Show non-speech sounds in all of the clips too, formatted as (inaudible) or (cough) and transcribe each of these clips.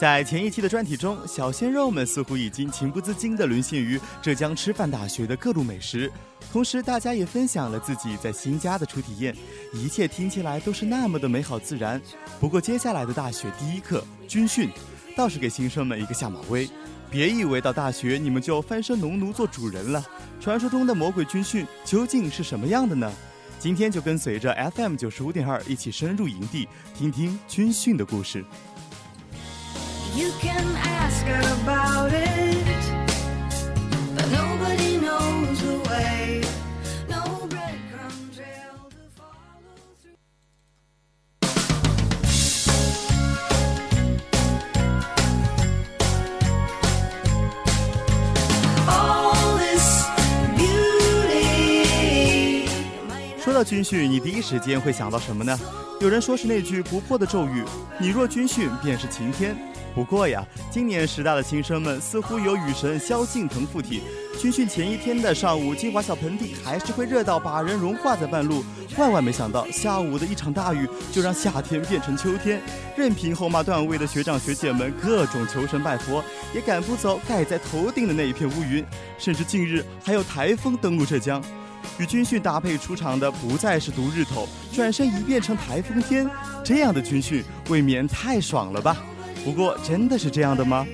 在前一期的专题中，小鲜肉们似乎已经情不自禁地沦陷于浙江师范大学的各路美食，同时大家也分享了自己在新家的初体验，一切听起来都是那么的美好自然。不过接下来的大学第一课军训，倒是给新生们一个下马威，别以为到大学你们就翻身农奴做主人了。传说中的魔鬼军训究竟是什么样的呢？今天就跟随着 FM 九十五点二一起深入营地，听听军训的故事。You can ask about it, but nobody knows the way. No breadcrumb trail to follow through. 说到军训，你第一时间会想到什么呢？有人说是那句不破的咒语：“你若军训，便是晴天。”不过呀，今年师大的新生们似乎有雨神萧敬腾附体。军训前一天的上午，金华小盆地还是会热到把人融化在半路。万万没想到，下午的一场大雨就让夏天变成秋天。任凭后妈段位的学长学姐们各种求神拜佛，也赶不走盖在头顶的那一片乌云。甚至近日还有台风登陆浙江，与军训搭配出场的不再是毒日头，转身一变成台风天。这样的军训未免太爽了吧！不过，真的是这样的吗？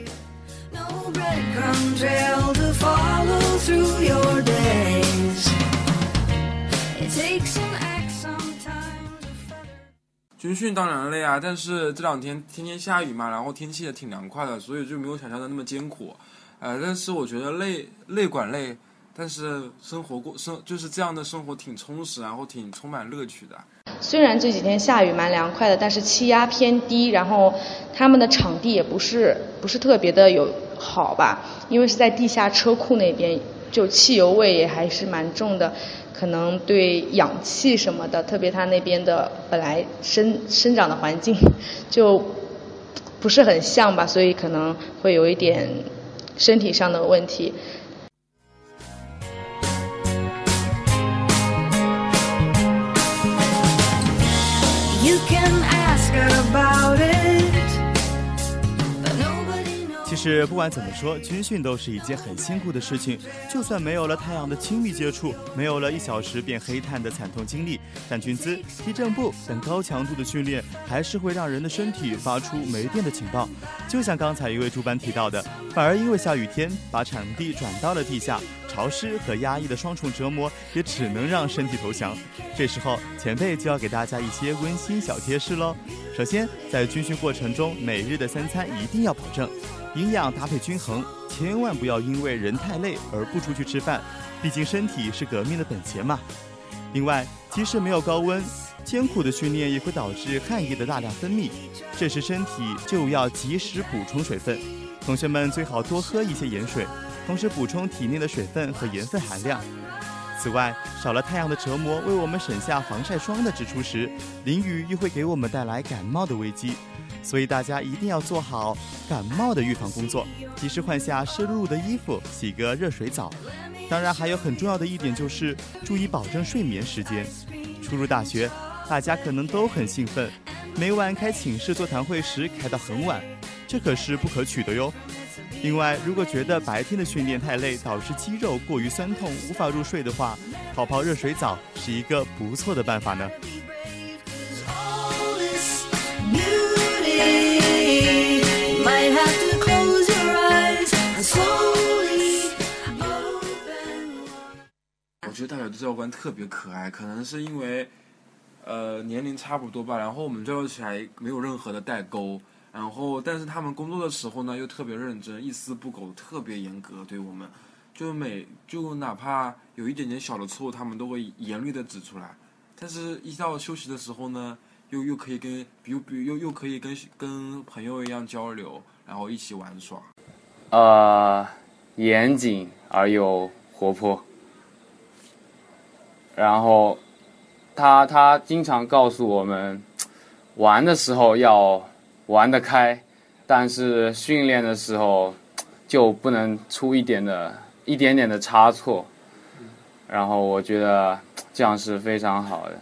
军训当然累啊，但是这两天天天下雨嘛，然后天气也挺凉快的，所以就没有想象的那么艰苦。呃，但是我觉得累累管累，但是生活过生就是这样的生活挺充实，然后挺充满乐趣的。虽然这几天下雨蛮凉快的，但是气压偏低，然后他们的场地也不是不是特别的有好吧，因为是在地下车库那边，就汽油味也还是蛮重的，可能对氧气什么的，特别他那边的本来生生长的环境就不是很像吧，所以可能会有一点身体上的问题。是不管怎么说，军训都是一件很辛苦的事情。就算没有了太阳的亲密接触，没有了一小时变黑炭的惨痛经历，站军姿、踢正步等高强度的训练，还是会让人的身体发出没电的警报。就像刚才一位主班提到的，反而因为下雨天把场地转到了地下，潮湿和压抑的双重折磨，也只能让身体投降。这时候，前辈就要给大家一些温馨小贴士喽。首先，在军训过程中，每日的三餐一定要保证。营养搭配均衡，千万不要因为人太累而不出去吃饭，毕竟身体是革命的本钱嘛。另外，即使没有高温，艰苦的训练也会导致汗液的大量分泌，这时身体就要及时补充水分。同学们最好多喝一些盐水，同时补充体内的水分和盐分含量。此外，少了太阳的折磨，为我们省下防晒霜的支出时，淋雨又会给我们带来感冒的危机。所以大家一定要做好感冒的预防工作，及时换下湿漉漉的衣服，洗个热水澡。当然，还有很重要的一点就是注意保证睡眠时间。初入大学，大家可能都很兴奋，每晚开寝室座谈会时开到很晚，这可是不可取的哟。另外，如果觉得白天的训练太累，导致肌肉过于酸痛，无法入睡的话，泡泡热水澡是一个不错的办法呢。我的教官特别可爱，可能是因为，呃，年龄差不多吧。然后我们交流起来没有任何的代沟。然后，但是他们工作的时候呢，又特别认真，一丝不苟，特别严格对我们。就每就哪怕有一点点小的错误，他们都会严厉的指出来。但是，一到休息的时候呢？又又可以跟，比如比如又又可以跟跟朋友一样交流，然后一起玩耍。呃，严谨而又活泼。然后，他他经常告诉我们，玩的时候要玩得开，但是训练的时候就不能出一点的一点点的差错。然后我觉得 (tsk) 这样是非常好的。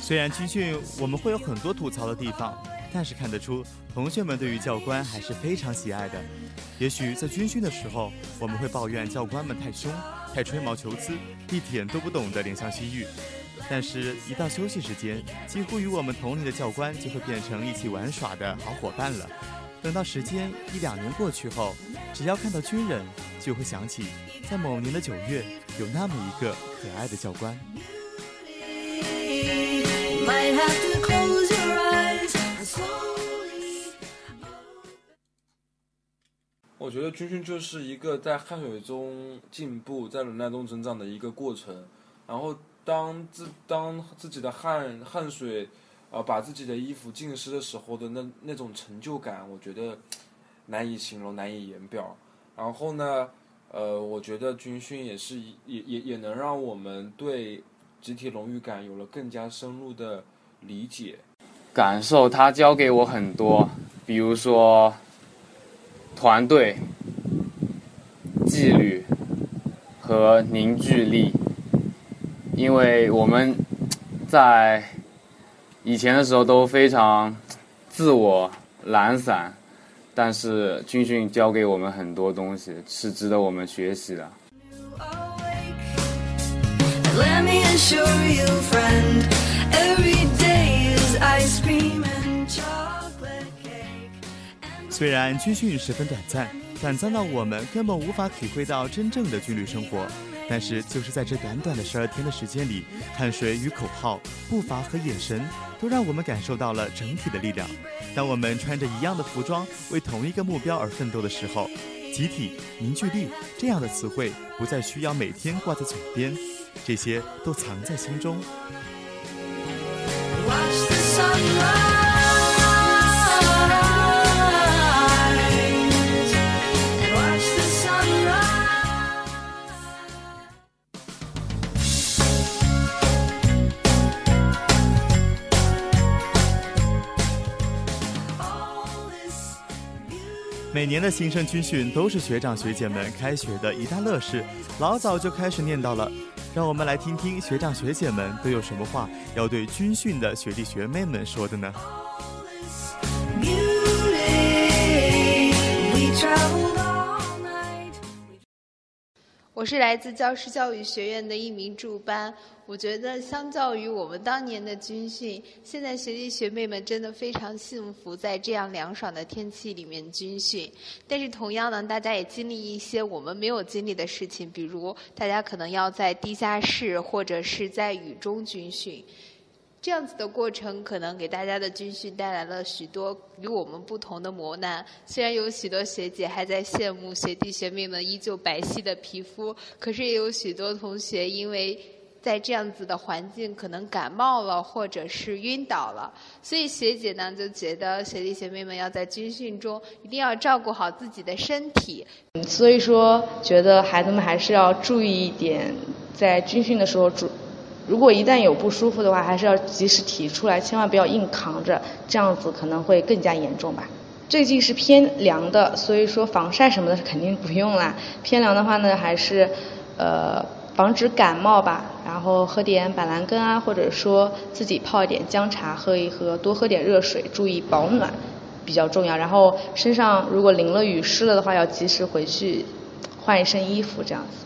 虽然军训我们会有很多吐槽的地方，但是看得出同学们对于教官还是非常喜爱的。也许在军训的时候，我们会抱怨教官们太凶、太吹毛求疵，一点都不懂得怜香惜玉。但是，一到休息时间，几乎与我们同龄的教官就会变成一起玩耍的好伙伴了。等到时间一两年过去后，只要看到军人，就会想起在某年的九月，有那么一个可爱的教官。我觉得军训就是一个在汗水中进步、在忍耐中成长的一个过程。然后，当自当自己的汗汗水，呃，把自己的衣服浸湿的时候的那那种成就感，我觉得难以形容、难以言表。然后呢，呃，我觉得军训也是也也也能让我们对集体荣誉感有了更加深入的理解。感受他教给我很多，比如说团队、纪律和凝聚力。因为我们在以前的时候都非常自我懒散，但是军训教给我们很多东西，是值得我们学习的。let me 虽然军训十分短暂，短暂到我们根本无法体会到真正的军旅生活。但是，就是在这短短的十二天的时间里，汗水与口号、步伐和眼神，都让我们感受到了整体的力量。当我们穿着一样的服装，为同一个目标而奋斗的时候，集体凝聚力这样的词汇不再需要每天挂在嘴边，这些都藏在心中。每年的新生军训都是学长学姐们开学的一大乐事，老早就开始念叨了。让我们来听听学长学姐们都有什么话要对军训的学弟学妹们说的呢？我是来自教师教育学院的一名助班。我觉得，相较于我们当年的军训，现在学弟学妹们真的非常幸福，在这样凉爽的天气里面军训。但是，同样呢，大家也经历一些我们没有经历的事情，比如大家可能要在地下室或者是在雨中军训。这样子的过程可能给大家的军训带来了许多与我们不同的磨难。虽然有许多学姐还在羡慕学弟学妹们依旧白皙的皮肤，可是也有许多同学因为在这样子的环境可能感冒了或者是晕倒了。所以学姐呢就觉得学弟学妹们要在军训中一定要照顾好自己的身体。所以说，觉得孩子们还是要注意一点，在军训的时候注。如果一旦有不舒服的话，还是要及时提出来，千万不要硬扛着，这样子可能会更加严重吧。最近是偏凉的，所以说防晒什么的肯定不用啦。偏凉的话呢，还是呃防止感冒吧，然后喝点板蓝根啊，或者说自己泡一点姜茶喝一喝，多喝点热水，注意保暖比较重要。然后身上如果淋了雨湿了的话，要及时回去换一身衣服，这样子。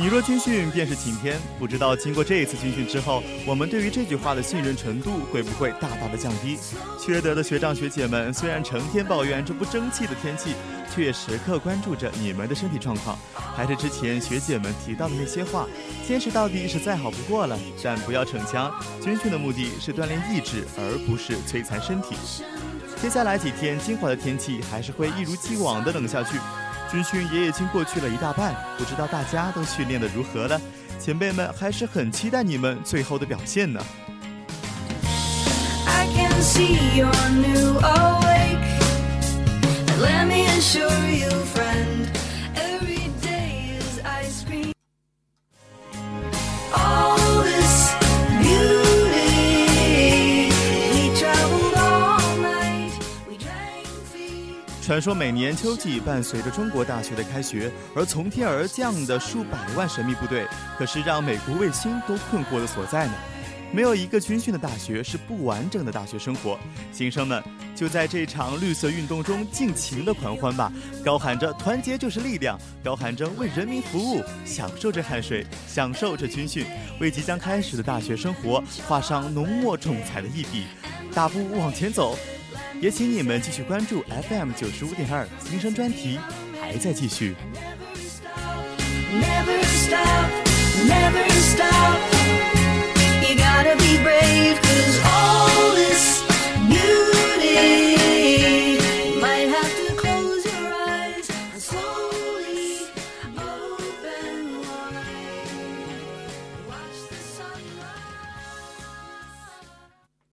你若军训便是晴天，不知道经过这一次军训之后，我们对于这句话的信任程度会不会大大的降低？缺德的学长学姐们虽然成天抱怨这不争气的天气，却时刻关注着你们的身体状况。还是之前学姐们提到的那些话，坚持到底是再好不过了，但不要逞强。军训的目的是锻炼意志，而不是摧残身体。接下来几天，金华的天气还是会一如既往的冷下去。军训也已经过去了一大半，不知道大家都训练的如何了？前辈们还是很期待你们最后的表现呢。I can see your new awake. Let me assure you from 传说每年秋季伴随着中国大学的开学，而从天而降的数百万神秘部队，可是让美国卫星都困惑的所在呢。没有一个军训的大学是不完整的大学生活。新生们就在这场绿色运动中尽情的狂欢吧，高喊着“团结就是力量”，高喊着“为人民服务”，享受着汗水，享受着军训，为即将开始的大学生活画上浓墨重彩的一笔，大步往前走。也请你们继续关注 FM 九十五点二新生专题，还在继续。